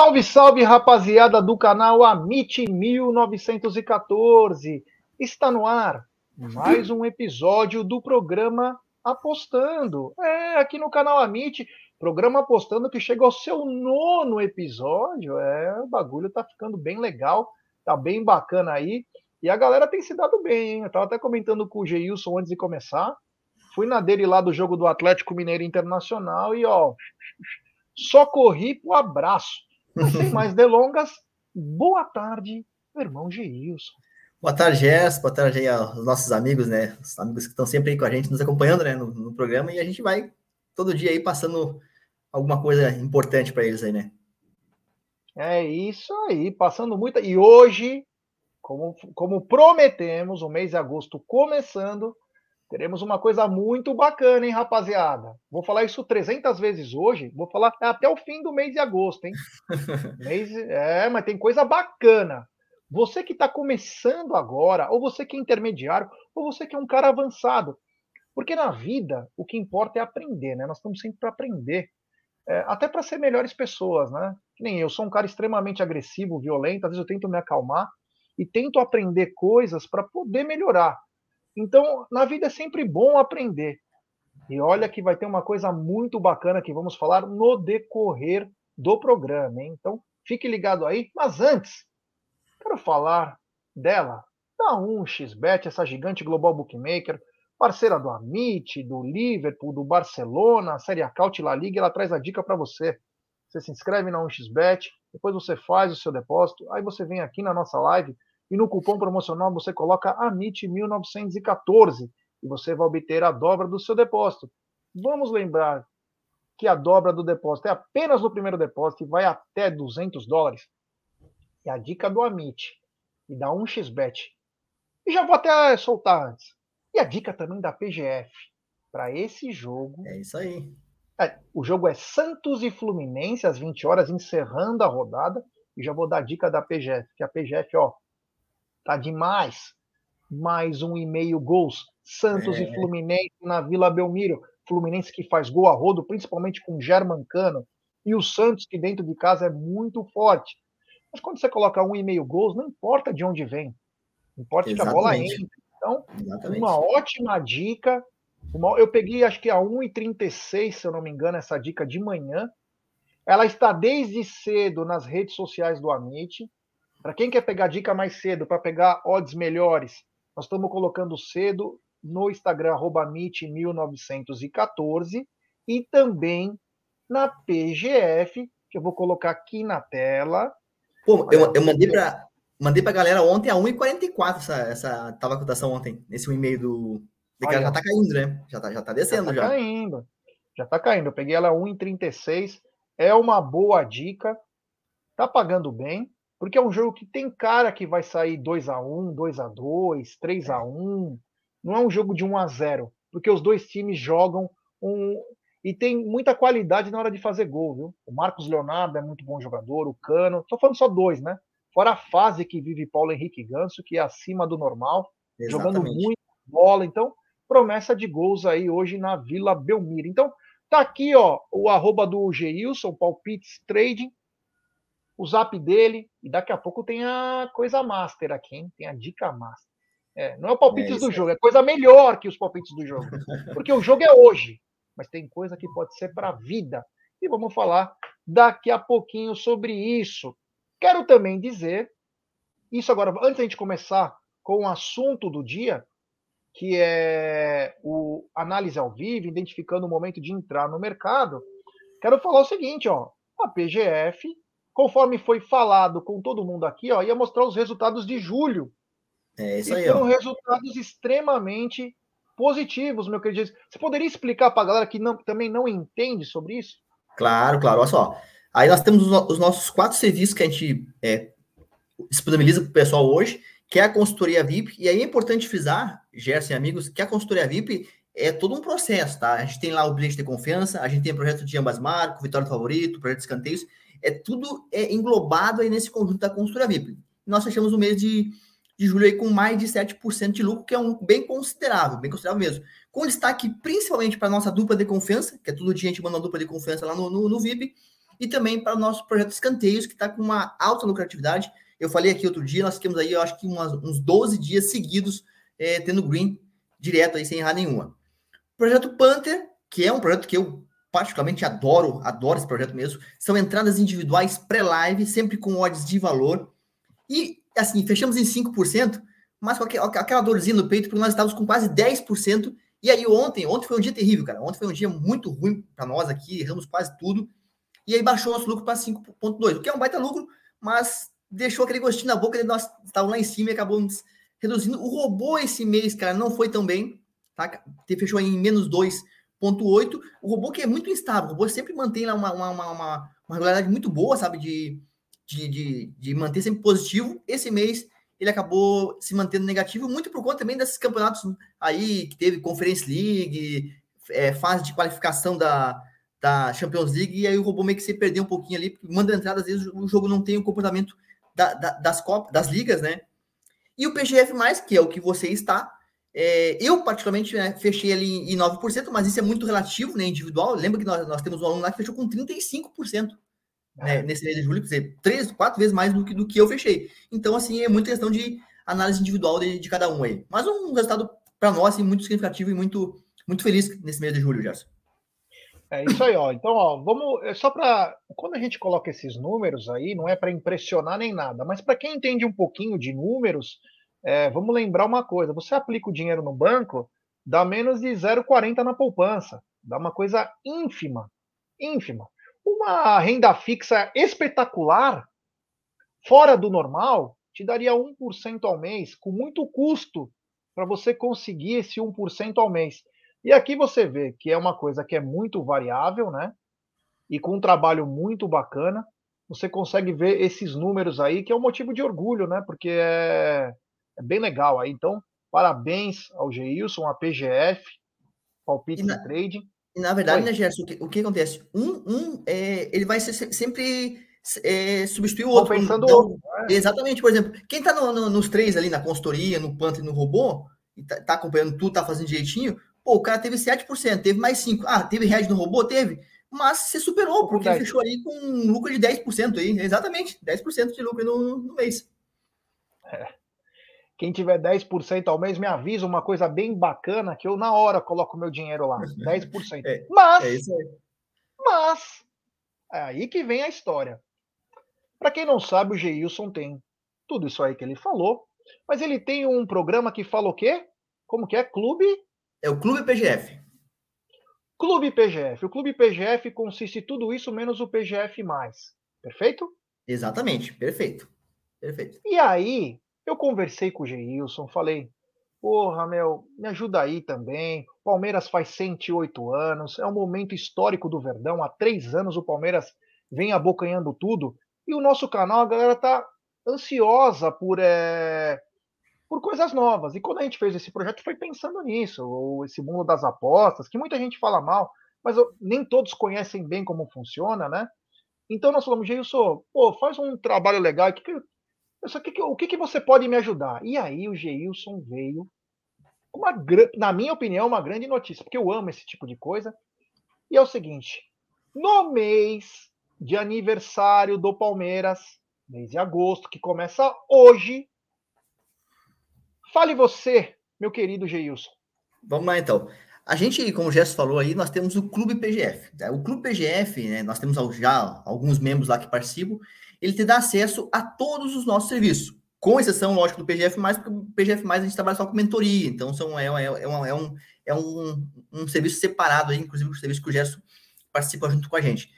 Salve, salve, rapaziada do canal Amit 1914. Está no ar mais um episódio do programa Apostando. É, aqui no canal Amit, programa Apostando que chega ao seu nono episódio. É, o bagulho tá ficando bem legal, tá bem bacana aí. E a galera tem se dado bem, hein? Eu tava até comentando com o Geilson antes de começar. Fui na dele lá do jogo do Atlético Mineiro Internacional e, ó, só corri pro abraço. Mas sem mais delongas, boa tarde, meu irmão Geilson. Boa tarde, Jess. Boa tarde aí aos nossos amigos, né? Os amigos que estão sempre aí com a gente, nos acompanhando, né, no, no programa. E a gente vai todo dia aí passando alguma coisa importante para eles aí, né? É isso aí, passando muita. E hoje, como, como prometemos, o mês de agosto começando, teremos uma coisa muito bacana, hein, rapaziada? Vou falar isso 300 vezes hoje, vou falar até o fim do mês de agosto, hein? mês, é, mas tem coisa bacana. Você que está começando agora, ou você que é intermediário, ou você que é um cara avançado. Porque na vida, o que importa é aprender, né? Nós estamos sempre para aprender. É, até para ser melhores pessoas, né? Que nem eu, sou um cara extremamente agressivo, violento, às vezes eu tento me acalmar e tento aprender coisas para poder melhorar. Então, na vida é sempre bom aprender. E olha que vai ter uma coisa muito bacana que vamos falar no decorrer do programa, hein? Então, fique ligado aí. Mas antes, quero falar dela, da 1xBet, essa gigante global bookmaker, parceira do Amit, do Liverpool, do Barcelona, Série A Caut La Liga, ela traz a dica para você. Você se inscreve na 1xBet, depois você faz o seu depósito, aí você vem aqui na nossa live e no cupom promocional você coloca AMIT1914 e você vai obter a dobra do seu depósito. Vamos lembrar que a dobra do depósito é apenas no primeiro depósito e vai até 200 dólares. É a dica do Amit e da 1xBet. E já vou até soltar antes. E a dica também da PGF para esse jogo. É isso aí. É, o jogo é Santos e Fluminense às 20 horas, encerrando a rodada. E já vou dar a dica da PGF, que a PGF, ó, Tá demais. Mais um e meio gols. Santos é. e Fluminense na Vila Belmiro. Fluminense que faz gol a rodo, principalmente com Germancano. E o Santos, que dentro de casa é muito forte. Mas quando você coloca um e meio gols, não importa de onde vem. Importa Exatamente. que a bola entre. Então, Exatamente. uma ótima dica. Uma, eu peguei, acho que a 1,36, se eu não me engano, essa dica de manhã. Ela está desde cedo nas redes sociais do Amit. Para quem quer pegar dica mais cedo, para pegar odds melhores, nós estamos colocando cedo no Instagram, MIT1914, e também na PGF, que eu vou colocar aqui na tela. Pô, eu, eu mandei para mandei a galera ontem a 1,44 essa, essa tava a cotação ontem, nesse e-mail do. Olha, já tá caindo, né? Já tá, já tá descendo já. Tá já. caindo. Já tá caindo. Eu peguei ela a 1,36. É uma boa dica. Tá pagando bem. Porque é um jogo que tem cara que vai sair 2 a 1 2 a 2 3 a 1 Não é um jogo de 1 a 0 porque os dois times jogam um. E tem muita qualidade na hora de fazer gol, viu? O Marcos Leonardo é muito bom jogador, o Cano. Tô falando só dois, né? Fora a fase que vive Paulo Henrique Ganso, que é acima do normal, Exatamente. jogando muito bola. Então, promessa de gols aí hoje na Vila Belmiro. Então, tá aqui, ó, o arroba do Geilson, Palpites Trading o zap dele, e daqui a pouco tem a coisa master aqui, hein? Tem a dica master. É, não é o palpite é do jogo, é coisa melhor que os palpites do jogo. Porque o jogo é hoje, mas tem coisa que pode ser para a vida. E vamos falar daqui a pouquinho sobre isso. Quero também dizer, isso agora, antes da gente começar com o assunto do dia, que é o análise ao vivo, identificando o momento de entrar no mercado, quero falar o seguinte, ó, a PGF conforme foi falado com todo mundo aqui, ó, ia mostrar os resultados de julho. É isso aí. E foram ó. resultados extremamente positivos, meu querido. Você poderia explicar para a galera que não, também não entende sobre isso? Claro, claro. Olha só. Aí nós temos os, nossos quatro serviços que a gente é, disponibiliza para o pessoal hoje, que é a consultoria VIP. E aí é importante frisar, Gerson e amigos, que a consultoria VIP é todo um processo, tá? A gente tem lá o bilhete de confiança, a gente tem o projeto de ambas marcas, Vitória do Favorito, projeto de escanteios é tudo é englobado aí nesse conjunto da consultoria VIP. Nós fechamos o mês de, de julho aí com mais de 7% de lucro, que é um bem considerável, bem considerável mesmo. Com destaque principalmente para a nossa dupla de confiança, que é todo dia a gente manda uma dupla de confiança lá no, no, no VIP, e também para o nosso projeto Escanteios, que está com uma alta lucratividade. Eu falei aqui outro dia, nós temos aí, eu acho que umas, uns 12 dias seguidos é, tendo green direto aí, sem errar nenhuma. Projeto Panther, que é um projeto que eu particularmente adoro, adoro esse projeto mesmo, são entradas individuais pré-live, sempre com odds de valor. E, assim, fechamos em 5%, mas com aquela dorzinha no peito, porque nós estávamos com quase 10%. E aí ontem, ontem foi um dia terrível, cara. Ontem foi um dia muito ruim para nós aqui, erramos quase tudo. E aí baixou nosso lucro para 5,2, o que é um baita lucro, mas deixou aquele gostinho na boca, nós estávamos lá em cima e acabamos reduzindo. O robô esse mês, cara, não foi tão bem, tá? Fechou em menos 2,8. O robô que é muito instável, o robô sempre mantém lá uma, uma, uma, uma regularidade muito boa, sabe? De, de, de, de manter sempre positivo. Esse mês ele acabou se mantendo negativo, muito por conta também desses campeonatos aí que teve Conference League, é, fase de qualificação da, da Champions League, e aí o robô meio que se perdeu um pouquinho ali, porque manda entrada, às vezes o jogo não tem o comportamento da, da, das, copas, das ligas, né? E o PGF, que é o que você está, é, eu particularmente né, fechei ali em 9%, mas isso é muito relativo, né? Individual. Lembra que nós, nós temos um aluno lá que fechou com 35% né, é. nesse mês de julho, quer dizer, três, quatro vezes mais do que, do que eu fechei. Então, assim, é muita questão de análise individual de, de cada um aí. Mas um resultado para nós assim, muito significativo e muito, muito feliz nesse mês de julho, Gerson. É isso aí, ó. Então, ó, vamos. É só para. Quando a gente coloca esses números aí, não é para impressionar nem nada, mas para quem entende um pouquinho de números, é, vamos lembrar uma coisa: você aplica o dinheiro no banco, dá menos de 0,40 na poupança. Dá uma coisa ínfima. ínfima. Uma renda fixa espetacular, fora do normal, te daria 1% ao mês, com muito custo para você conseguir esse 1% ao mês. E aqui você vê que é uma coisa que é muito variável, né? E com um trabalho muito bacana, você consegue ver esses números aí, que é um motivo de orgulho, né? Porque é, é bem legal aí. Então, parabéns ao Geilson, a PGF, Palpite na... Trading. E na verdade, Oi. né, Gerson, o que, o que acontece? Um, um é, ele vai ser sempre é, substituir o outro. Pensando então, outro. É. Exatamente, por exemplo, quem está no, no, nos três ali, na consultoria, no Panther e no robô, e tá, tá, acompanhando tudo, tá fazendo direitinho, pô, o cara teve 7%, teve mais 5%. Ah, teve head no robô? Teve. Mas você superou, porque ele fechou ali com um lucro de 10% aí. Exatamente, 10% de lucro no, no mês. É. Quem tiver 10% ao mês, me avisa uma coisa bem bacana que eu na hora coloco meu dinheiro lá. 10%. É, mas, é isso aí. mas, é aí que vem a história. Para quem não sabe, o Geilson tem tudo isso aí que ele falou, mas ele tem um programa que fala o quê? Como que é? Clube? É o Clube PGF. Clube PGF. O Clube PGF consiste em tudo isso menos o PGF+. Perfeito? Exatamente, perfeito. Perfeito. E aí, eu conversei com o Geilson, falei, porra, meu, me ajuda aí também. Palmeiras faz 108 anos, é um momento histórico do Verdão. Há três anos o Palmeiras vem abocanhando tudo. E o nosso canal, a galera tá ansiosa por, é, por coisas novas. E quando a gente fez esse projeto, foi pensando nisso, ou esse mundo das apostas, que muita gente fala mal, mas nem todos conhecem bem como funciona, né? Então nós falamos, Geilson, pô, faz um trabalho legal, que, só que, o que, que você pode me ajudar? E aí o Geilson veio uma, na minha opinião, uma grande notícia, porque eu amo esse tipo de coisa. E é o seguinte: no mês de aniversário do Palmeiras, mês de agosto, que começa hoje, fale você, meu querido Geilson. Vamos lá então. A gente, como o Gesso falou aí, nós temos o Clube PGF. O Clube PGF, né, nós temos já alguns membros lá que participam, ele te dá acesso a todos os nossos serviços, com exceção, lógico, do PGF+, porque o PGF+, a gente trabalha só com mentoria, então são, é, é, é, uma, é, um, é um, um serviço separado, aí, inclusive o serviço que o Gerson participa junto com a gente.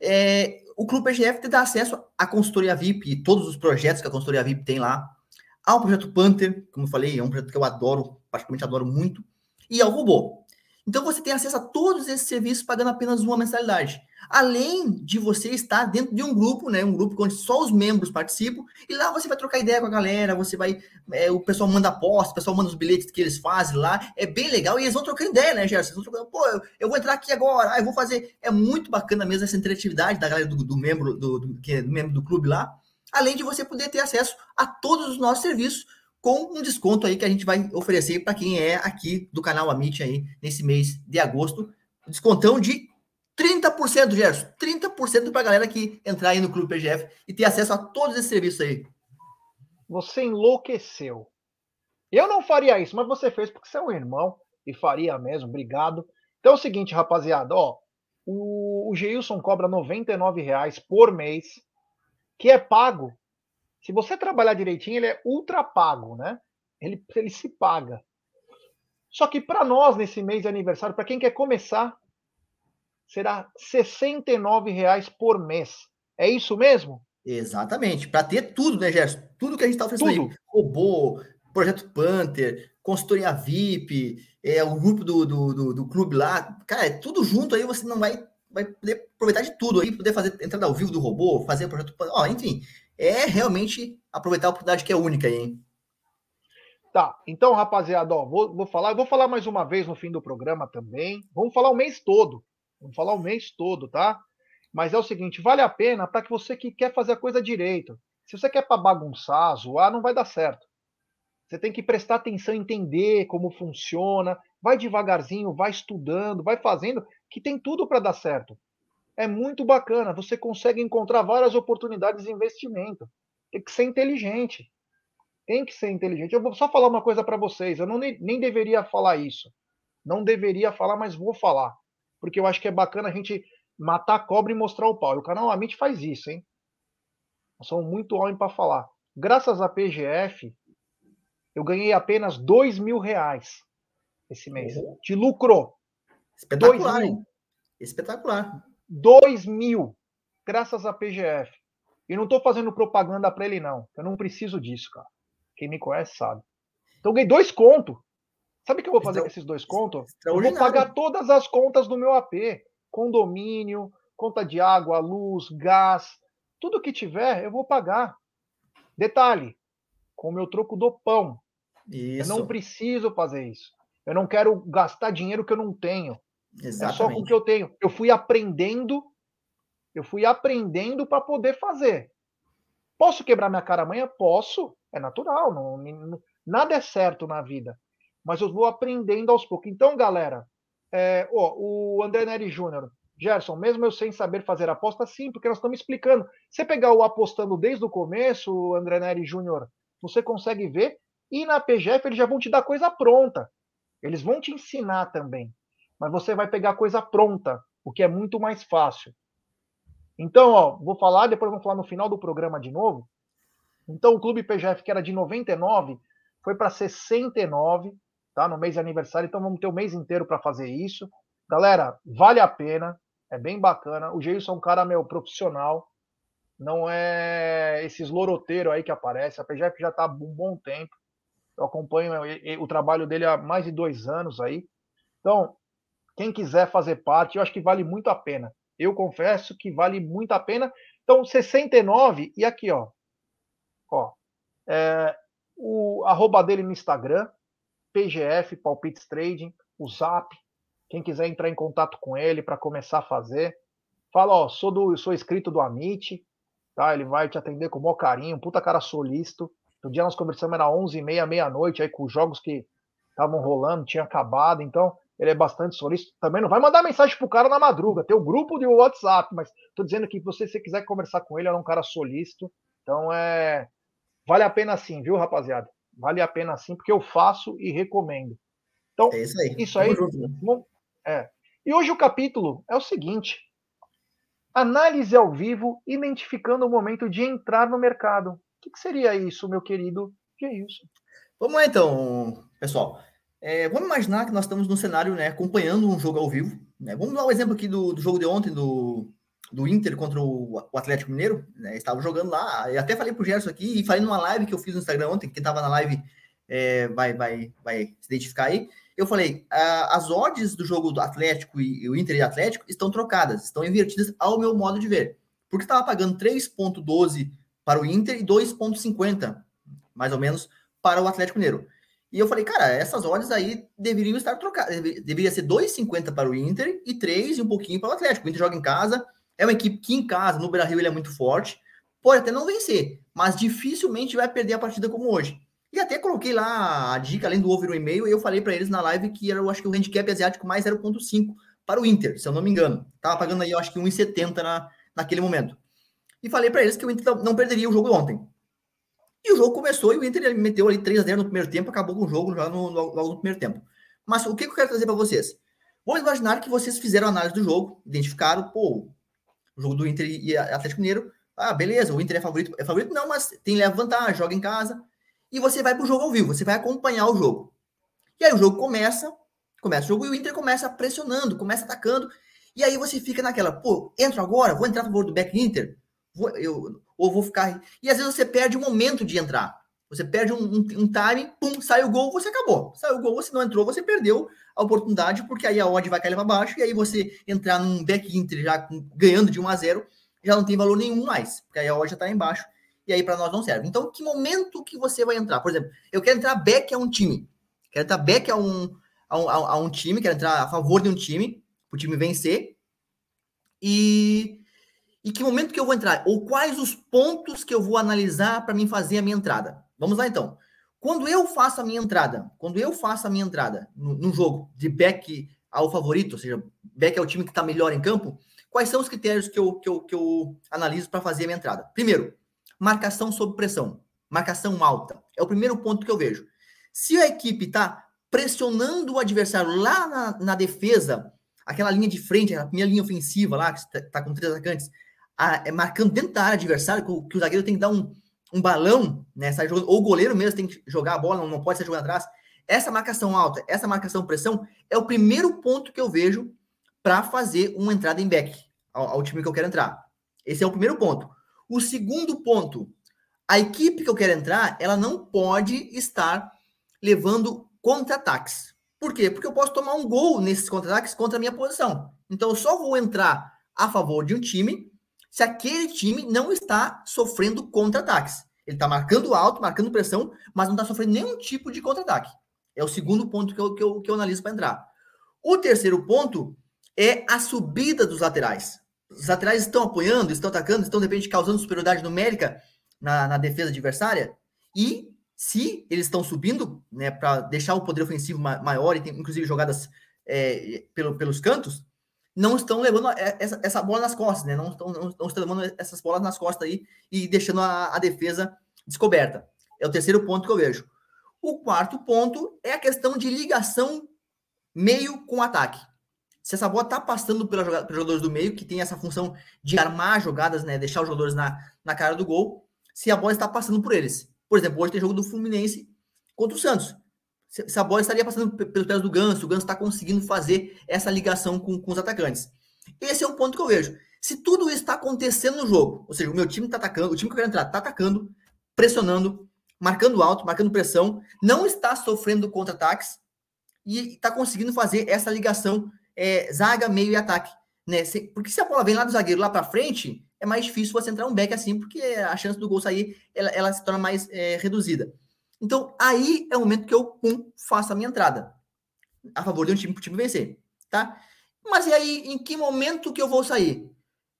É, o Clube PGF te dá acesso à consultoria VIP e todos os projetos que a consultoria VIP tem lá, ao projeto Panther, como eu falei, é um projeto que eu adoro, particularmente adoro muito, e ao robô. Então você tem acesso a todos esses serviços pagando apenas uma mensalidade. Além de você estar dentro de um grupo, né? Um grupo onde só os membros participam, e lá você vai trocar ideia com a galera, você vai. É, o pessoal manda aposta, o pessoal manda os bilhetes que eles fazem lá. É bem legal, e eles vão trocando ideia, né, Gerson? Eles vão trocando, pô, eu, eu, vou entrar aqui agora, ah, eu vou fazer. É muito bacana mesmo essa interatividade da galera do, do membro, do, do, que é membro do clube lá. Além de você poder ter acesso a todos os nossos serviços com um desconto aí que a gente vai oferecer para quem é aqui do canal Amit aí nesse mês de agosto. Descontão de 30%, Gerson, 30% para a galera que entrar aí no Clube PGF e ter acesso a todos esses serviços aí. Você enlouqueceu. Eu não faria isso, mas você fez porque você é um irmão e faria mesmo, obrigado. Então é o seguinte, rapaziada, ó, o, Geilson cobra R$ reais por mês, que é pago. Se você trabalhar direitinho, ele é ultra pago, né? Ele, ele se paga. Só que para nós, nesse mês de aniversário, para quem quer começar, será R$ reais por mês. É isso mesmo? Exatamente. Para ter tudo, né, Gerson? Tudo que a gente está oferecendo tudo. aí. Robô, Projeto Panther, consultoria VIP, é, o grupo do, do, do, do, clube lá. Cara, é tudo junto aí, você não vai, vai poder aproveitar de tudo aí, poder fazer entrada ao vivo do robô, fazer o projeto Panther. Ó, enfim, é realmente aproveitar a oportunidade que é única aí, hein? Tá, então, rapaziada, ó, vou, vou falar, vou falar mais uma vez no fim do programa também. Vamos falar o mês todo. Vamos falar o mês todo, tá? Mas é o seguinte, vale a pena para que você que quer fazer a coisa direito. Se você quer para bagunçar, zoar, não vai dar certo. Você tem que prestar atenção, entender como funciona, vai devagarzinho, vai estudando, vai fazendo, que tem tudo para dar certo. É muito bacana, você consegue encontrar várias oportunidades de investimento. Tem que ser inteligente. Tem que ser inteligente. Eu vou só falar uma coisa para vocês. Eu não, nem, nem deveria falar isso. Não deveria falar, mas vou falar. Porque eu acho que é bacana a gente matar a cobra e mostrar o pau. E o canal Amit faz isso, hein? Nós somos muito homem para falar. Graças a PGF, eu ganhei apenas dois mil reais esse mês. Uhum. De lucro. Espetacular, mil. Espetacular. Dois mil. Graças a PGF. E não estou fazendo propaganda para ele, não. Eu não preciso disso, cara. Quem me conhece sabe. Então eu ganhei dois contos. Sabe o que eu vou fazer então, com esses dois contos? Eu vou pagar todas as contas do meu AP. Condomínio, conta de água, luz, gás, tudo que tiver, eu vou pagar. Detalhe, com o meu troco do pão. Isso. Eu não preciso fazer isso. Eu não quero gastar dinheiro que eu não tenho. Exatamente. É só com o que eu tenho. Eu fui aprendendo, eu fui aprendendo para poder fazer. Posso quebrar minha cara amanhã? Posso. É natural. Não, não, nada é certo na vida. Mas eu vou aprendendo aos poucos. Então, galera, é, ó, o André Neri Júnior, Gerson, mesmo eu sem saber fazer aposta, sim, porque nós estamos explicando. Você pegar o apostando desde o começo, o André Neri Júnior, você consegue ver e na PGF eles já vão te dar coisa pronta. Eles vão te ensinar também. Mas você vai pegar coisa pronta, o que é muito mais fácil. Então, ó, vou falar, depois vamos falar no final do programa de novo. Então, o Clube PGF, que era de 99, foi para 69, tá? No mês de aniversário. Então, vamos ter o mês inteiro para fazer isso. Galera, vale a pena. É bem bacana. O Geilson é um cara, meu, profissional. Não é esses loroteiros aí que aparece. A PGF já está há um bom tempo. Eu acompanho o trabalho dele há mais de dois anos aí. Então, quem quiser fazer parte, eu acho que vale muito a pena. Eu confesso que vale muito a pena. Então, 69, e aqui, ó. Ó. É, o arroba dele no Instagram, PGF, Palpites Trading, o Zap. Quem quiser entrar em contato com ele para começar a fazer. Fala, ó, sou, do, sou inscrito do Amit, tá? Ele vai te atender com o maior carinho, puta cara solícito. No dia nós conversamos, era 11h30, meia-noite, aí com os jogos que estavam rolando, tinha acabado, então ele é bastante solícito. Também não vai mandar mensagem pro cara na madruga, tem o grupo de WhatsApp, mas tô dizendo que você, se quiser conversar com ele, é um cara solícito, então é. Vale a pena sim, viu, rapaziada? Vale a pena sim, porque eu faço e recomendo. Então, é isso aí. Isso aí junto, é. E hoje o capítulo é o seguinte: análise ao vivo, identificando o momento de entrar no mercado que, que seria isso, meu querido isso? Vamos lá então, pessoal. É, vamos imaginar que nós estamos num cenário, né, acompanhando um jogo ao vivo. Né? Vamos dar um exemplo aqui do, do jogo de ontem, do, do Inter contra o, o Atlético Mineiro. Né? Estava jogando lá. Eu até falei pro Gerson aqui e falei numa live que eu fiz no Instagram ontem, que estava na live é, vai, vai, vai se identificar aí. Eu falei, as odds do jogo do Atlético e, e o Inter e Atlético estão trocadas, estão invertidas ao meu modo de ver. Porque estava pagando 3,12 para o Inter e 2,50, mais ou menos, para o Atlético Mineiro. E eu falei, cara, essas odds aí deveriam estar trocadas. Deveria ser 2,50 para o Inter e 3 e um pouquinho para o Atlético. O Inter joga em casa, é uma equipe que em casa, no Brasil, ele é muito forte. Pode até não vencer, mas dificilmente vai perder a partida como hoje. E até coloquei lá a dica, além do over no e-mail, e eu falei para eles na live que era, eu acho que o handicap asiático mais 0,5 para o Inter, se eu não me engano. Tava pagando aí, eu acho que 1,70 na, naquele momento. E falei para eles que o Inter não perderia o jogo ontem. E o jogo começou e o Inter meteu ali 3 a 0 no primeiro tempo, acabou com o jogo já no, logo no primeiro tempo. Mas o que eu quero trazer para vocês? Vamos imaginar que vocês fizeram análise do jogo, identificaram, pô, o jogo do Inter e Atlético Mineiro. Ah, beleza, o Inter é favorito. É favorito? Não, mas tem leva vantagem, joga em casa. E você vai pro jogo ao vivo, você vai acompanhar o jogo. E aí o jogo começa, começa o jogo e o Inter começa pressionando, começa atacando. E aí você fica naquela, pô, entro agora, vou entrar a favor do back Inter, vou, eu, ou vou ficar. E às vezes você perde o momento de entrar. Você perde um, um, um time, pum, sai o gol, você acabou. Saiu o gol, você não entrou, você perdeu a oportunidade, porque aí a odd vai cair para baixo, e aí você entrar num back Inter já ganhando de 1 a 0 já não tem valor nenhum mais, porque aí a odd já está embaixo, e aí para nós não serve. Então, que momento que você vai entrar? Por exemplo, eu quero entrar back a um time, quero entrar back a um, a um, a um time, quero entrar a favor de um time, para o time vencer, e e que momento que eu vou entrar? Ou quais os pontos que eu vou analisar para mim fazer a minha entrada? Vamos lá então. Quando eu faço a minha entrada, quando eu faço a minha entrada no, jogo de back ao favorito, ou seja, back é o time que está melhor em campo, quais são os critérios que eu, que eu, que eu analiso para fazer a minha entrada? Primeiro, marcação sob pressão, marcação alta. É o primeiro ponto que eu vejo. Se a equipe está pressionando o adversário lá na, na, defesa, aquela linha de frente, a minha linha ofensiva lá, que está tá com três atacantes, a, é, marcando dentro da área adversária, que, que o zagueiro tem que dar um, um balão, né? Sai jogando, ou o goleiro mesmo tem que jogar a bola, não, não pode ser jogando atrás. Essa marcação alta, essa marcação pressão, é o primeiro ponto que eu vejo para fazer uma entrada em back ao, ao, time que eu quero entrar. Esse é o primeiro ponto. O segundo ponto, a equipe que eu quero entrar, ela não pode estar levando contra-ataques. Por quê? Porque eu posso tomar um gol nesses contra-ataques contra a minha posição. Então eu só vou entrar a favor de um time se aquele time não está sofrendo contra-ataques. Ele está marcando alto, marcando pressão, mas não está sofrendo nenhum tipo de contra-ataque. É o segundo ponto que eu, que eu, que eu analiso para entrar. O terceiro ponto é a subida dos laterais. Os laterais estão apoiando, estão atacando, estão, de repente, causando superioridade numérica na, na defesa adversária. E se eles estão subindo, né, para deixar o poder ofensivo maior e tem, inclusive, jogadas é, pelo, pelos cantos, não estão levando essa, essa bola nas costas, né? Não estão, não, não estão levando essas bolas nas costas aí e deixando a, a defesa descoberta. É o terceiro ponto que eu vejo. O quarto ponto é a questão de ligação meio com ataque. Se essa bola está passando pelos jogadores do meio, que tem essa função de armar jogadas, né, deixar os jogadores na, na cara do gol, se a bola está passando por eles. Por exemplo, hoje tem jogo do Fluminense contra o Santos se a bola estaria passando pelos pés do Ganso, o Ganso está conseguindo fazer essa ligação com, com os atacantes. Esse é um ponto que eu vejo. Se tudo isso está acontecendo no jogo, ou seja, o meu time está atacando, o time que eu quero entrar está atacando, pressionando, marcando alto, marcando pressão, não está sofrendo contra-ataques e está conseguindo fazer essa ligação é, zaga, meio e ataque. Né? Porque se a bola vem lá do zagueiro lá para frente, é mais difícil você entrar um back assim, porque a chance do gol sair ela, ela se torna mais é, reduzida. Então, aí é o momento que eu faço a minha entrada. A favor de um time para o time vencer. Tá? Mas e aí, em que momento que eu vou sair?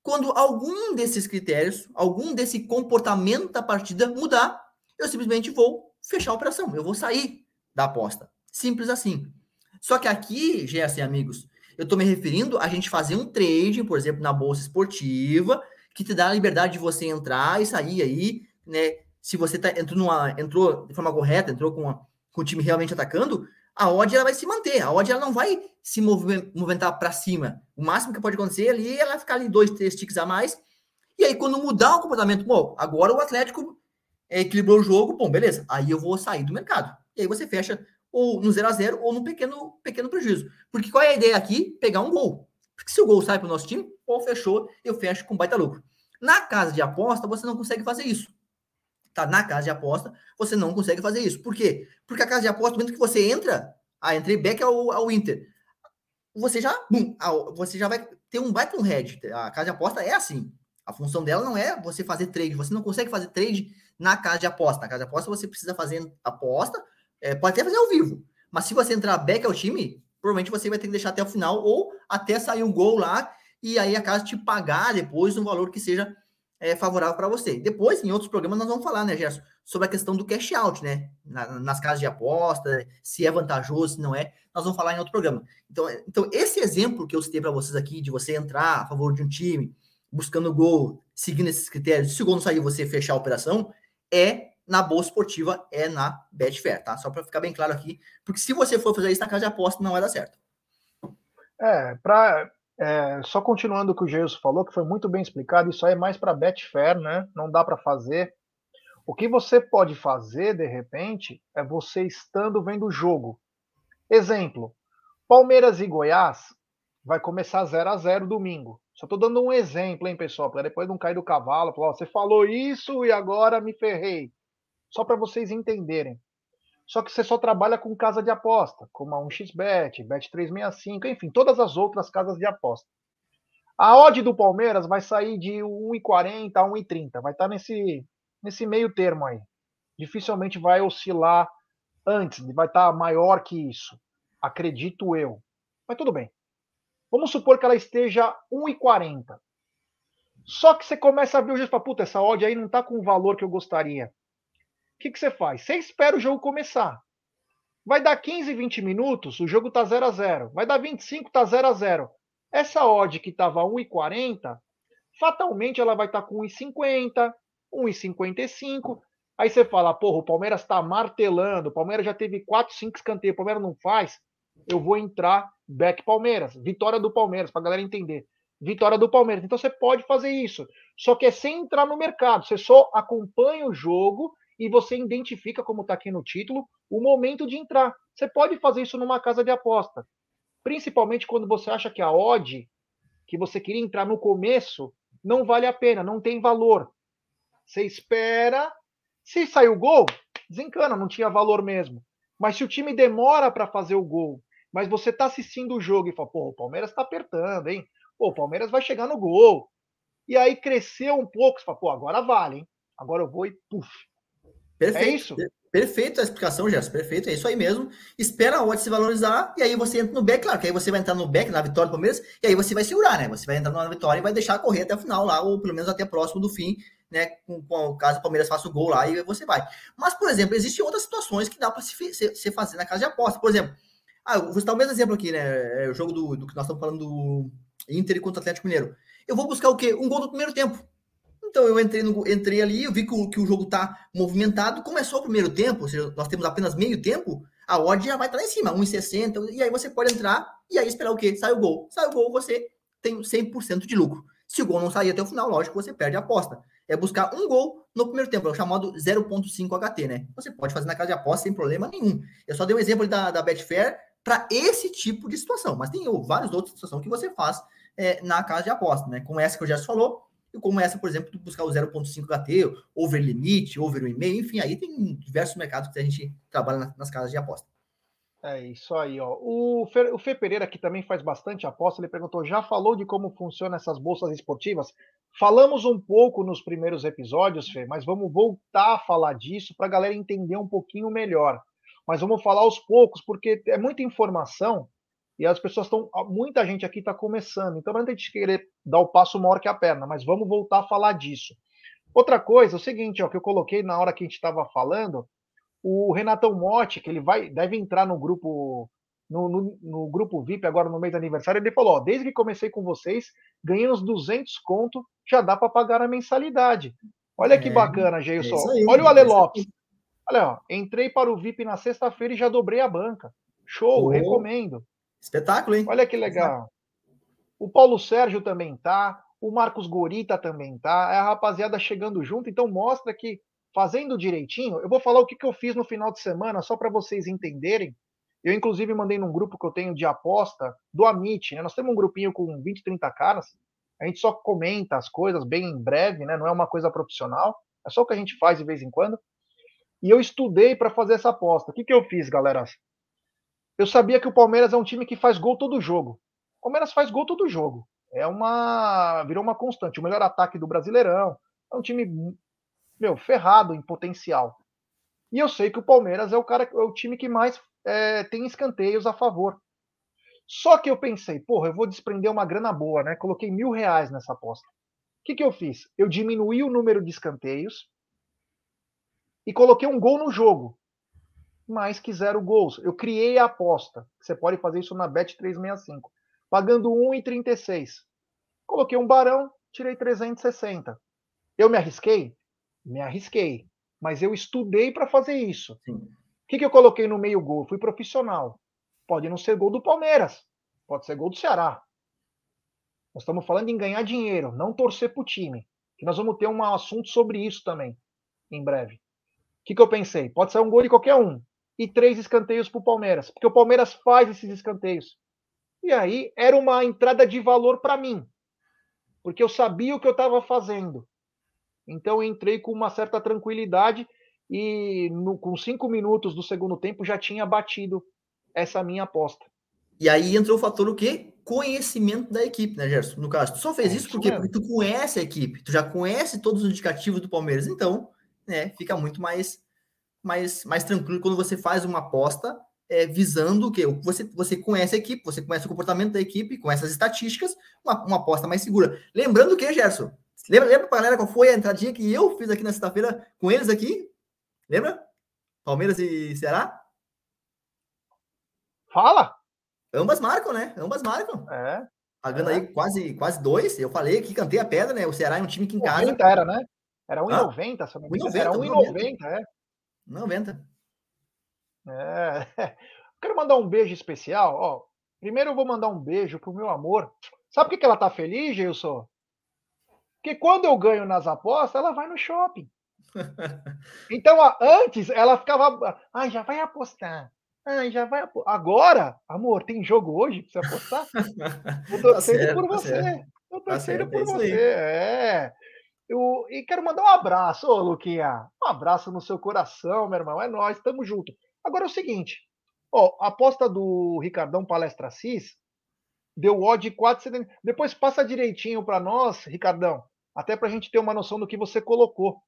Quando algum desses critérios, algum desse comportamento da partida mudar, eu simplesmente vou fechar a operação. Eu vou sair da aposta. Simples assim. Só que aqui, GS amigos, eu estou me referindo a gente fazer um trade, por exemplo, na bolsa esportiva, que te dá a liberdade de você entrar e sair aí, né? Se você tá, entrou, numa, entrou de forma correta, entrou com, a, com o time realmente atacando, a odd ela vai se manter. A odd ela não vai se movimentar para cima. O máximo que pode acontecer ali é ela ficar ali dois, três ticks a mais. E aí, quando mudar o comportamento, bom, agora o Atlético equilibrou o jogo, bom, beleza. Aí eu vou sair do mercado. E aí você fecha ou no 0 a 0 ou no pequeno, pequeno prejuízo. Porque qual é a ideia aqui? Pegar um gol. Porque se o gol sai para o nosso time, ou fechou, eu fecho com baita lucro. Na casa de aposta, você não consegue fazer isso tá na casa de aposta, você não consegue fazer isso. Por quê? Porque a casa de aposta, no que você entra, ah, entrei back ao, ao Inter, você já, bum, você já vai ter um baita um head. A casa de aposta é assim. A função dela não é você fazer trade. Você não consegue fazer trade na casa de aposta. Na casa de aposta você precisa fazer aposta, é, pode até fazer ao vivo. Mas se você entrar back ao time, provavelmente você vai ter que deixar até o final ou até sair um gol lá e aí a casa te pagar depois um valor que seja é, favorável para você. Depois, em outros programas, nós vamos falar, né, Gerson, sobre a questão do cash out, né? Na, nas casas de aposta, se é vantajoso, se não é. Nós vamos falar em outro programa. Então, é, então esse exemplo que eu citei para vocês aqui, de você entrar a favor de um time, buscando gol, seguindo esses critérios, se o gol não sair, você fechar a operação, é na bolsa esportiva, é na Betfair, tá? Só para ficar bem claro aqui, porque se você for fazer isso na casa de aposta, não vai dar certo. É, para é, só continuando o que o Geilson falou, que foi muito bem explicado, isso aí é mais para Betfair, né? Não dá para fazer. O que você pode fazer, de repente, é você estando vendo o jogo. Exemplo, Palmeiras e Goiás vai começar 0 a 0 domingo. Só estou dando um exemplo, hein, pessoal, para depois não cair do cavalo, falar, você falou isso e agora me ferrei. Só para vocês entenderem. Só que você só trabalha com casa de aposta, como a 1xBet, Bet365, enfim, todas as outras casas de aposta. A odd do Palmeiras vai sair de 1,40 a 1,30, vai estar tá nesse, nesse meio termo aí. Dificilmente vai oscilar antes, vai estar tá maior que isso, acredito eu. Mas tudo bem. Vamos supor que ela esteja 1,40. Só que você começa a ver o gesto para puta, essa odd aí não está com o valor que eu gostaria que, que você faz? Você espera o jogo começar. Vai dar 15, 20 minutos, o jogo tá 0 a 0 Vai dar 25, tá 0 a 0 Essa odd que estava 1,40, fatalmente ela vai estar tá com 1,50, 1,55. Aí você fala, porra, o Palmeiras está martelando, o Palmeiras já teve 4, 5 escanteios, o Palmeiras não faz. Eu vou entrar back Palmeiras, vitória do Palmeiras, para galera entender. Vitória do Palmeiras. Então você pode fazer isso. Só que é sem entrar no mercado. Você só acompanha o jogo e você identifica, como está aqui no título, o momento de entrar. Você pode fazer isso numa casa de aposta. Principalmente quando você acha que a odd que você queria entrar no começo não vale a pena, não tem valor. Você espera. Se sair o gol, desencana, não tinha valor mesmo. Mas se o time demora para fazer o gol, mas você está assistindo o jogo e fala, pô, o Palmeiras está apertando, hein? Pô, o Palmeiras vai chegar no gol. E aí cresceu um pouco, você fala, pô, agora vale, hein? Agora eu vou e puf, Perfeito. É isso? Perfeito a explicação, Gerson. Perfeito, é isso aí mesmo. Espera a odd se valorizar e aí você entra no back, claro, que aí você vai entrar no back, na vitória do Palmeiras, e aí você vai segurar, né? Você vai entrar na vitória e vai deixar correr até o final lá, ou pelo menos até próximo do fim, né? Com, com caso o Palmeiras faça o gol lá e você vai. Mas, por exemplo, existem outras situações que dá para se, se, se, fazer na casa de aposta. Por exemplo, ah, vou citar o mesmo exemplo aqui, né? É o jogo do, do que nós estamos falando do Inter contra o Atlético Mineiro. Eu vou buscar o quê? Um gol do primeiro tempo. Então eu entrei, no, entrei ali, eu vi que o, que o jogo está movimentado. Começou o primeiro tempo, ou seja, nós temos apenas meio tempo, a odd já vai estar tá lá em cima, 1,60. E aí você pode entrar e aí esperar o quê? Sai o gol. Sai o gol, você tem 100% de lucro. Se o gol não sair até o final, lógico, você perde a aposta. É buscar um gol no primeiro tempo, é o chamado 0.5 HT, né? Você pode fazer na casa de aposta sem problema nenhum. Eu só dei um exemplo da, da Betfair para esse tipo de situação, mas tem vários outros situações que você faz é, na casa de aposta, né? Como essa que eu já falou, como essa, por exemplo, buscar o 0.5 HT, over limite, over 1,5, enfim, aí tem diversos mercados que a gente trabalha nas casas de aposta. É isso aí, ó. O Fê, o Fê Pereira, que também faz bastante aposta, ele perguntou: já falou de como funcionam essas bolsas esportivas? Falamos um pouco nos primeiros episódios, Fê, mas vamos voltar a falar disso para a galera entender um pouquinho melhor. Mas vamos falar aos poucos, porque é muita informação e as pessoas estão. Muita gente aqui está começando. Então, não é a gente querer dar o passo maior que a perna, mas vamos voltar a falar disso. Outra coisa, é o seguinte, ó, que eu coloquei na hora que a gente estava falando, o Renatão Motti, que ele vai, deve entrar no grupo. No, no, no, grupo VIP agora no mês do aniversário, ele falou: ó, desde que comecei com vocês, ganhei uns 200 conto, já dá para pagar a mensalidade. Olha que é, bacana, Geilson. É Olha o Ale Lopes. Olha, ó, entrei para o VIP na sexta-feira e já dobrei a banca. Show, oh. recomendo. Espetáculo, hein? Olha que legal. O Paulo Sérgio também tá, o Marcos Gorita também tá, é a rapaziada chegando junto, então mostra que fazendo direitinho, eu vou falar o que, que eu fiz no final de semana, só para vocês entenderem. Eu, inclusive, mandei num grupo que eu tenho de aposta do Amit, né? Nós temos um grupinho com 20, 30 caras. A gente só comenta as coisas bem em breve, né? Não é uma coisa profissional, é só o que a gente faz de vez em quando. E eu estudei para fazer essa aposta. O que, que eu fiz, galera? Eu sabia que o Palmeiras é um time que faz gol todo jogo. O Palmeiras faz gol todo jogo. É uma. virou uma constante. O melhor ataque do Brasileirão. É um time, meu, ferrado em potencial. E eu sei que o Palmeiras é o cara, é o time que mais é, tem escanteios a favor. Só que eu pensei, porra, eu vou desprender uma grana boa, né? Coloquei mil reais nessa aposta. que, que eu fiz? Eu diminuí o número de escanteios e coloquei um gol no jogo. Mais que zero gols. Eu criei a aposta. Você pode fazer isso na Bet365. Pagando 1,36. Coloquei um barão, tirei 360. Eu me arrisquei? Me arrisquei. Mas eu estudei para fazer isso. O que, que eu coloquei no meio gol? Fui profissional. Pode não ser gol do Palmeiras. Pode ser gol do Ceará. Nós estamos falando em ganhar dinheiro, não torcer para o time. Que nós vamos ter um assunto sobre isso também, em breve. O que, que eu pensei? Pode ser um gol de qualquer um. E três escanteios para o Palmeiras. Porque o Palmeiras faz esses escanteios. E aí era uma entrada de valor para mim. Porque eu sabia o que eu estava fazendo. Então eu entrei com uma certa tranquilidade e no, com cinco minutos do segundo tempo já tinha batido essa minha aposta. E aí entrou o fator o quê? Conhecimento da equipe, né, Gerson? No caso, tu só fez é, isso, porque, porque tu conhece a equipe, tu já conhece todos os indicativos do Palmeiras, então, né, fica muito mais, mais, mais tranquilo quando você faz uma aposta é, visando o quê? Você, você conhece a equipe, você conhece o comportamento da equipe, conhece as estatísticas, uma, uma aposta mais segura. Lembrando que, Gerson, lembra, lembra pra galera qual foi a entradinha que eu fiz aqui na sexta-feira com eles aqui? Lembra? Palmeiras e Ceará? Fala! Ambas marcam, né? Ambas marcam. É. Pagando é. aí quase, quase dois. Eu falei que cantei a pedra, né? O Ceará é um time que em casa. era, né? Era 1,90, se não me engano. Era 1,90, é. 90. É. Quero mandar um beijo especial. Ó, primeiro eu vou mandar um beijo pro meu amor. Sabe por que ela tá feliz, Gilson? Porque quando eu ganho nas apostas, ela vai no shopping. Então, antes ela ficava. Ah, já vai apostar. Ah, já vai. Agora, amor, tem jogo hoje pra você apostar? Tô tá torcendo tá por tá você. Tô tá torcendo tá por é você. É. Eu, e quero mandar um abraço, ô Luquinha. Um abraço no seu coração, meu irmão. É nós, tamo junto. Agora é o seguinte: ó, a aposta do Ricardão Palestra Cis deu odd 4,70. Depois passa direitinho para nós, Ricardão, até para a gente ter uma noção do que você colocou.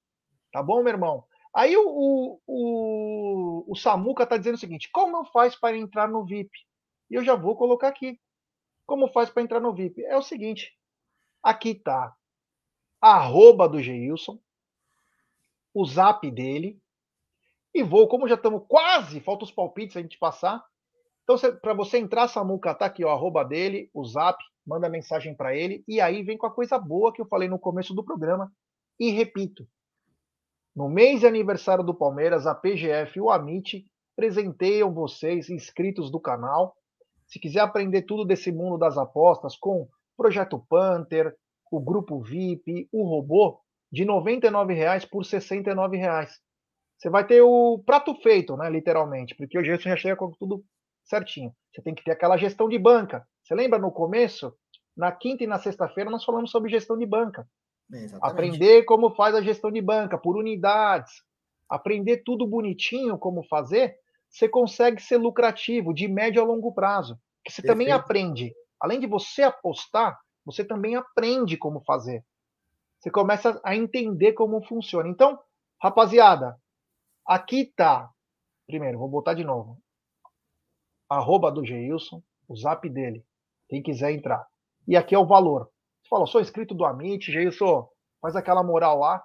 Tá bom, meu irmão? Aí o, o, o, Samuca está dizendo o seguinte: como faz para entrar no VIP? E eu já vou colocar aqui. Como faz para entrar no VIP? É o seguinte: aqui está arroba do Geilson, o zap dele, e vou, como já estamos quase, falta os palpites a gente passar. Então, para você entrar, Samuca, tá aqui, ó, arroba dele, o zap, manda mensagem para ele, e aí vem com a coisa boa que eu falei no começo do programa. E repito, no mês de aniversário do Palmeiras, a PGF e o Amit presenteiam vocês, inscritos do canal. Se quiser aprender tudo desse mundo das apostas com Projeto Panther, o Grupo VIP, o Robô, de R$ 99,00 por R$ 69,00. Você vai ter o prato feito, né, literalmente, porque hoje você já chega com tudo certinho. Você tem que ter aquela gestão de banca. Você lembra no começo? Na quinta e na sexta-feira nós falamos sobre gestão de banca. Exatamente. Aprender como faz a gestão de banca, por unidades. Aprender tudo bonitinho como fazer, você consegue ser lucrativo de médio a longo prazo. Que você Perfeito. também aprende. Além de você apostar, você também aprende como fazer. Você começa a entender como funciona. Então, rapaziada, aqui tá. Primeiro, vou botar de novo. Arroba do Geilson, o zap dele. Quem quiser entrar. E aqui é o valor. Você falou, sou inscrito do Amit, Geilson, faz aquela moral lá.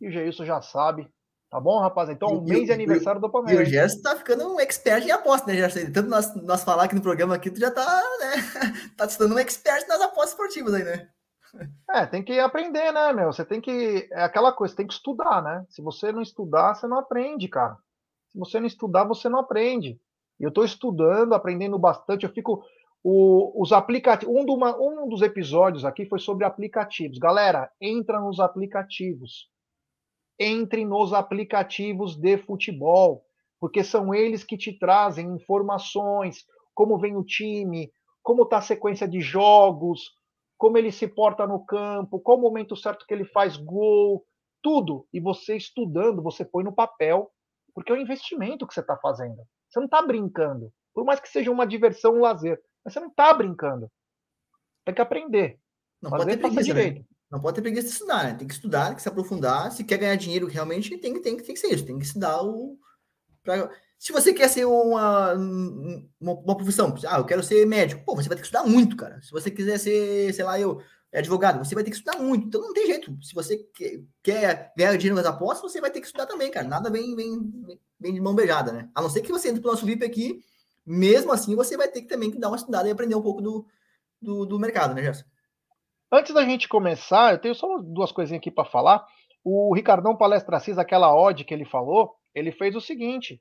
E o Geilson já sabe. Tá bom, rapaz? Então, um mês de aniversário do Palmeiras. E o Gerson tá ficando um expert em apostas, né, Gerson? Tanto nós, nós falar aqui no programa aqui, tu já tá, né? tá se dando um expert nas apostas esportivas aí, né? É, tem que aprender, né, meu? Você tem que. É aquela coisa, tem que estudar, né? Se você não estudar, você não aprende, cara. Se você não estudar, você não aprende. Eu estou estudando, aprendendo bastante. Eu fico. O, os aplicativos. Um, um dos episódios aqui foi sobre aplicativos. Galera, entra nos aplicativos. Entre nos aplicativos de futebol, porque são eles que te trazem informações, como vem o time, como está a sequência de jogos, como ele se porta no campo, qual o momento certo que ele faz gol, tudo. E você estudando, você põe no papel, porque é um investimento que você está fazendo. Você não está brincando. Por mais que seja uma diversão, um lazer. Mas você não está brincando. Tem que aprender. Não Fazer, pode ter preguiça, direito. Né? Não pode ter preguiça de estudar, né? Tem que estudar, tem que se aprofundar. Se quer ganhar dinheiro, realmente tem, tem, tem, tem que ser isso. Tem que estudar o. Pra... Se você quer ser uma, uma, uma, profissão, ah, eu quero ser médico, pô, você vai ter que estudar muito, cara. Se você quiser ser, sei lá, eu, advogado, você vai ter que estudar muito. Então não tem jeito. Se você quer ganhar dinheiro nas apostas, você vai ter que estudar também, cara. Nada vem, vem, vem de mão beijada, né? A não ser que você entre pro nosso VIP aqui, mesmo assim você vai ter que também dar uma estudada e aprender um pouco do, do, do mercado, né, Gerson? Antes da gente começar, eu tenho só duas coisinhas aqui para falar. O Ricardão Palestra Assis, aquela odd que ele falou, ele fez o seguinte,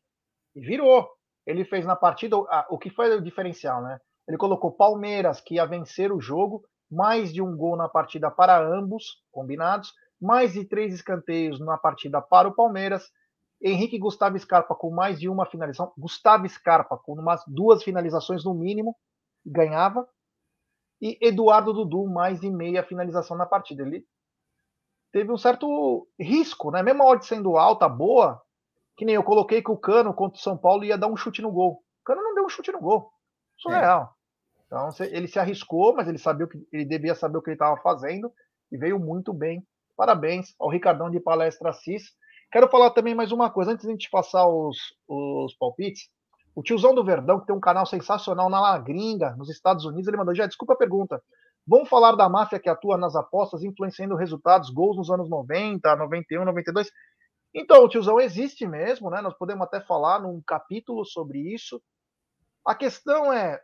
e virou. Ele fez na partida, o que foi o diferencial, né? Ele colocou Palmeiras, que ia vencer o jogo, mais de um gol na partida para ambos, combinados, mais de três escanteios na partida para o Palmeiras, Henrique Gustavo Scarpa com mais de uma finalização, Gustavo Scarpa com umas duas finalizações no mínimo, ganhava, e Eduardo Dudu mais de meia finalização na partida. Ele teve um certo risco, né? Mesmo a odd sendo alta, boa, que nem eu coloquei que o Cano contra o São Paulo ia dar um chute no gol. O Cano não deu um chute no gol. Surreal. É. Então ele se arriscou, mas ele sabia que ele devia saber o que ele estava fazendo e veio muito bem. Parabéns ao Ricardão de Palestra Assis. Quero falar também mais uma coisa antes de a gente passar os, os palpites. O tiozão do Verdão, que tem um canal sensacional na Gringa, nos Estados Unidos, ele mandou: já desculpa a pergunta. Vamos falar da máfia que atua nas apostas, influenciando resultados, gols nos anos 90, 91, 92. Então, o tiozão existe mesmo, né? Nós podemos até falar num capítulo sobre isso. A questão é,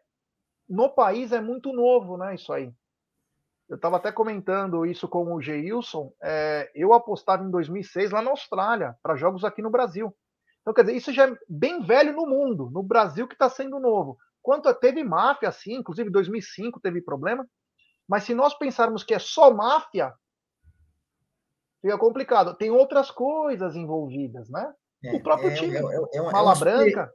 no país é muito novo, né? Isso aí. Eu estava até comentando isso com o Geilson. É, eu apostava em 2006 lá na Austrália, para jogos aqui no Brasil. Então, quer dizer, isso já é bem velho no mundo, no Brasil que está sendo novo. Quanto teve máfia, assim, inclusive 2005 teve problema, mas se nós pensarmos que é só máfia, fica complicado. Tem outras coisas envolvidas, né? É, o próprio é, time, é, é, é mala é branca.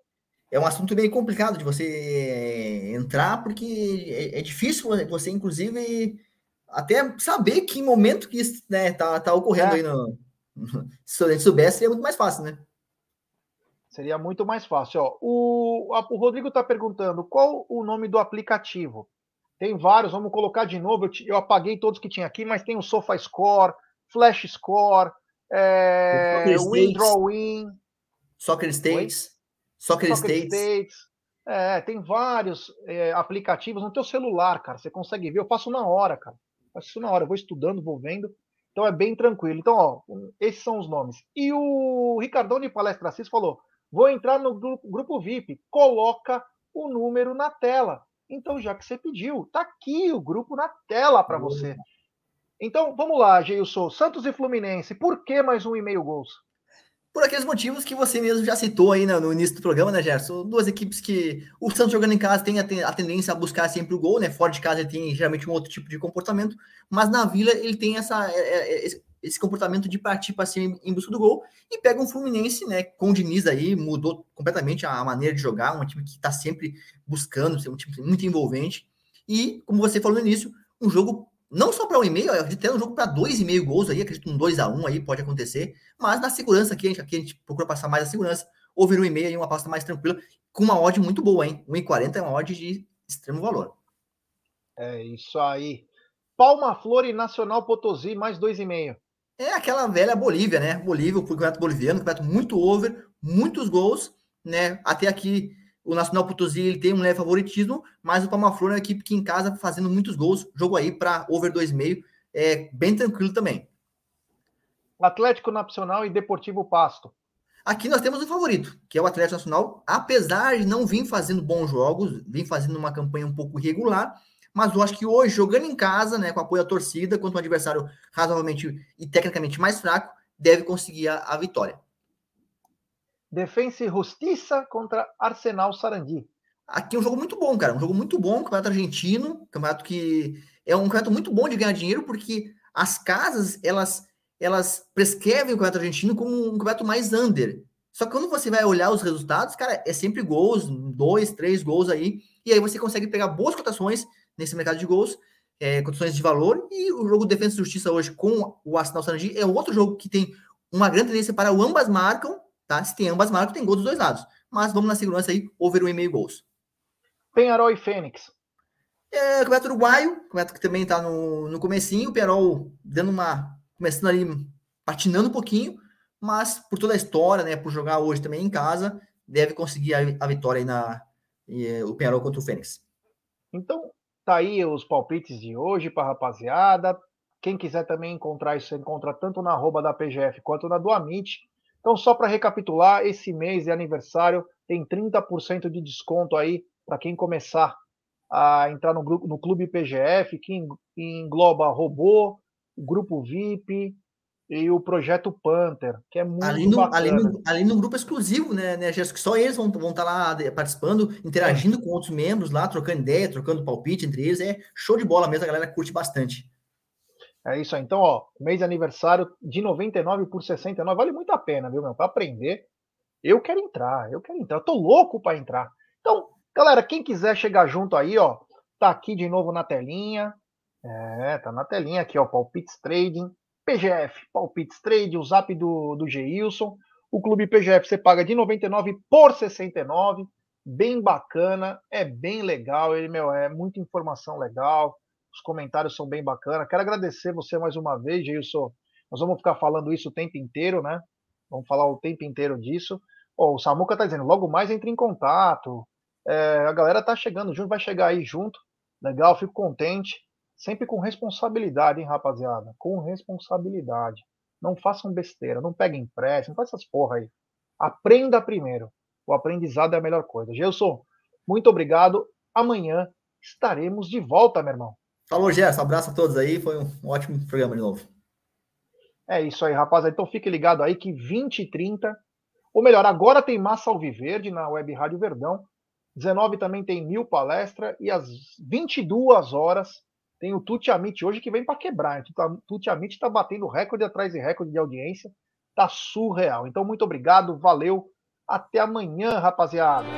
É um assunto meio complicado de você entrar, porque é, difícil você, inclusive, até saber que momento que isso né, tá, tá ocorrendo aí no. Se a gente soubesse, seria muito mais fácil, né? Seria muito mais fácil. Ó, o, o Rodrigo está perguntando qual o nome do aplicativo. Tem vários, vamos colocar de novo. Eu, eu apaguei todos que tinha aqui, mas tem o SofaScore, Flash Score, é, WinDrawIn. Soccer States. Soccer, Soccer States. States. É, tem vários é, aplicativos no teu celular, cara. Você consegue ver. Eu faço na hora, cara. faço isso na hora. Eu vou estudando, vou vendo. Então é bem tranquilo. Então, ó, esses são os nomes. E o Ricardão de Palestra Assis falou: Vou entrar no grupo, grupo VIP. Coloca o número na tela. Então, já que você pediu, tá aqui o grupo na tela para você. Então, vamos lá, Geilson. Santos e Fluminense. Por que mais um e-mail gols? Por aqueles motivos que você mesmo já citou aí no, no início do programa, né, Gerson? Duas equipes que o Santos jogando em casa tem a, a, tendência a buscar sempre o gol, né? Fora de casa ele tem geralmente um outro tipo de comportamento, mas na Vila ele tem essa, é, é, esse, comportamento de partir para cima em busca do gol e pega um Fluminense, né, com o Diniz aí, mudou completamente a maneira de jogar, um time que está sempre buscando ser um time muito envolvente. E, como você falou no início, um jogo não só para um e-mail, eu acredito ter um jogo para dois e meio gols aí, acredito um 2 a 1 um aí pode acontecer, mas na segurança aqui, aqui a gente procura passar mais a segurança, ou vir um e-mail aí, uma pasta mais tranquila, com uma odd muito boa, hein? 1,40 é uma odd de extremo valor. É isso aí. Palma Flor e Nacional Potosí, mais 2,5. É aquela velha Bolívia, né? Bolívia, o campeonato boliviano, campeonato muito over, muitos gols, né? Até aqui o Nacional Potosí ele tem um leve favoritismo, mas o Palmaflor é uma equipe que em casa fazendo muitos gols, jogo aí para over 2,5, é bem tranquilo também. Atlético Nacional e Deportivo Pasto. Aqui nós temos um favorito, que é o Atlético Nacional, apesar de não vir fazendo bons jogos, vir fazendo uma campanha um pouco irregular, mas eu acho que hoje, jogando em casa, né, com apoio da torcida, contra um adversário razoavelmente e tecnicamente mais fraco, deve conseguir a, a vitória. Defensa e Justiça contra Arsenal Sarandi. Aqui é um jogo muito bom, cara. Um jogo muito bom, campeonato argentino, campeonato que é um campeonato muito bom de ganhar dinheiro, porque as casas, elas elas prescrevem o campeonato argentino como um campeonato mais under. Só que quando você vai olhar os resultados, cara, é sempre gols, dois, três gols aí, e aí você consegue pegar boas cotações nesse mercado de gols, é, condições de valor, e o jogo Defesa e Justiça hoje com o Arsenal Sarandi é outro jogo que tem uma grande tendência para o ambas marcam, tá? Se tem ambas marcam, tem gol dos dois lados. Mas vamos na segurança aí, over um e meio gols. Penharol e Fênix. É, campeonato uruguaio, campeonato que também tá no, no comecinho, o Penharol dando uma, começando ali, patinando um pouquinho, mas por toda a história, né, por jogar hoje também em casa, deve conseguir a, a vitória aí na, e, o Penharol contra o Fênix. Então, tá aí os palpites de hoje para rapaziada. Quem quiser também encontrar isso, encontra tanto na arroba da PGF quanto na do Amit. Então, só para recapitular, esse mês de aniversário tem 30% de desconto aí para quem começar a entrar no, grupo, no Clube PGF, que engloba robô, grupo VIP e o projeto Panther, que é muito ali no, bacana. Ali no, no grupo exclusivo, né, né Gerson, que só eles vão, vão estar tá lá participando, interagindo é. com outros membros lá, trocando ideia, trocando palpite entre eles, é show de bola mesmo, a galera curte bastante. É isso aí. Então, ó, mês de aniversário de 99 por 69, vale muito a pena, viu, meu? Para aprender. Eu quero entrar, eu quero entrar. Eu tô louco para entrar. Então, galera, quem quiser chegar junto aí, ó, tá aqui de novo na telinha. É, tá na telinha aqui, ó, Palpites Trading, PGF, Palpites Trading, o zap do, do Geilson. O Clube PGF você paga de 99 por 69, bem bacana, é bem legal, ele, meu, é muita informação legal, os comentários são bem bacanas. Quero agradecer você mais uma vez, Gilson. Nós vamos ficar falando isso o tempo inteiro, né? Vamos falar o tempo inteiro disso. Oh, o Samuca tá dizendo, logo mais entre em contato. É, a galera tá chegando junto, vai chegar aí junto. Legal, fico contente. Sempre com responsabilidade, hein, rapaziada? Com responsabilidade. Não façam besteira, não peguem empréstimo, não façam essas porra aí. Aprenda primeiro. O aprendizado é a melhor coisa. Gelson, muito obrigado. Amanhã estaremos de volta, meu irmão. Falou, Gerson. Abraço a todos aí. Foi um ótimo programa de novo. É isso aí, rapaziada. Então fique ligado aí que 20 e 30, ou melhor, agora tem Massa Alviverde na Web Rádio Verdão. 19 também tem Mil Palestra. E às 22 horas tem o Tuti Amit hoje que vem para quebrar. Tuti Amit está batendo recorde atrás de recorde de audiência. Tá surreal. Então, muito obrigado. Valeu. Até amanhã, rapaziada.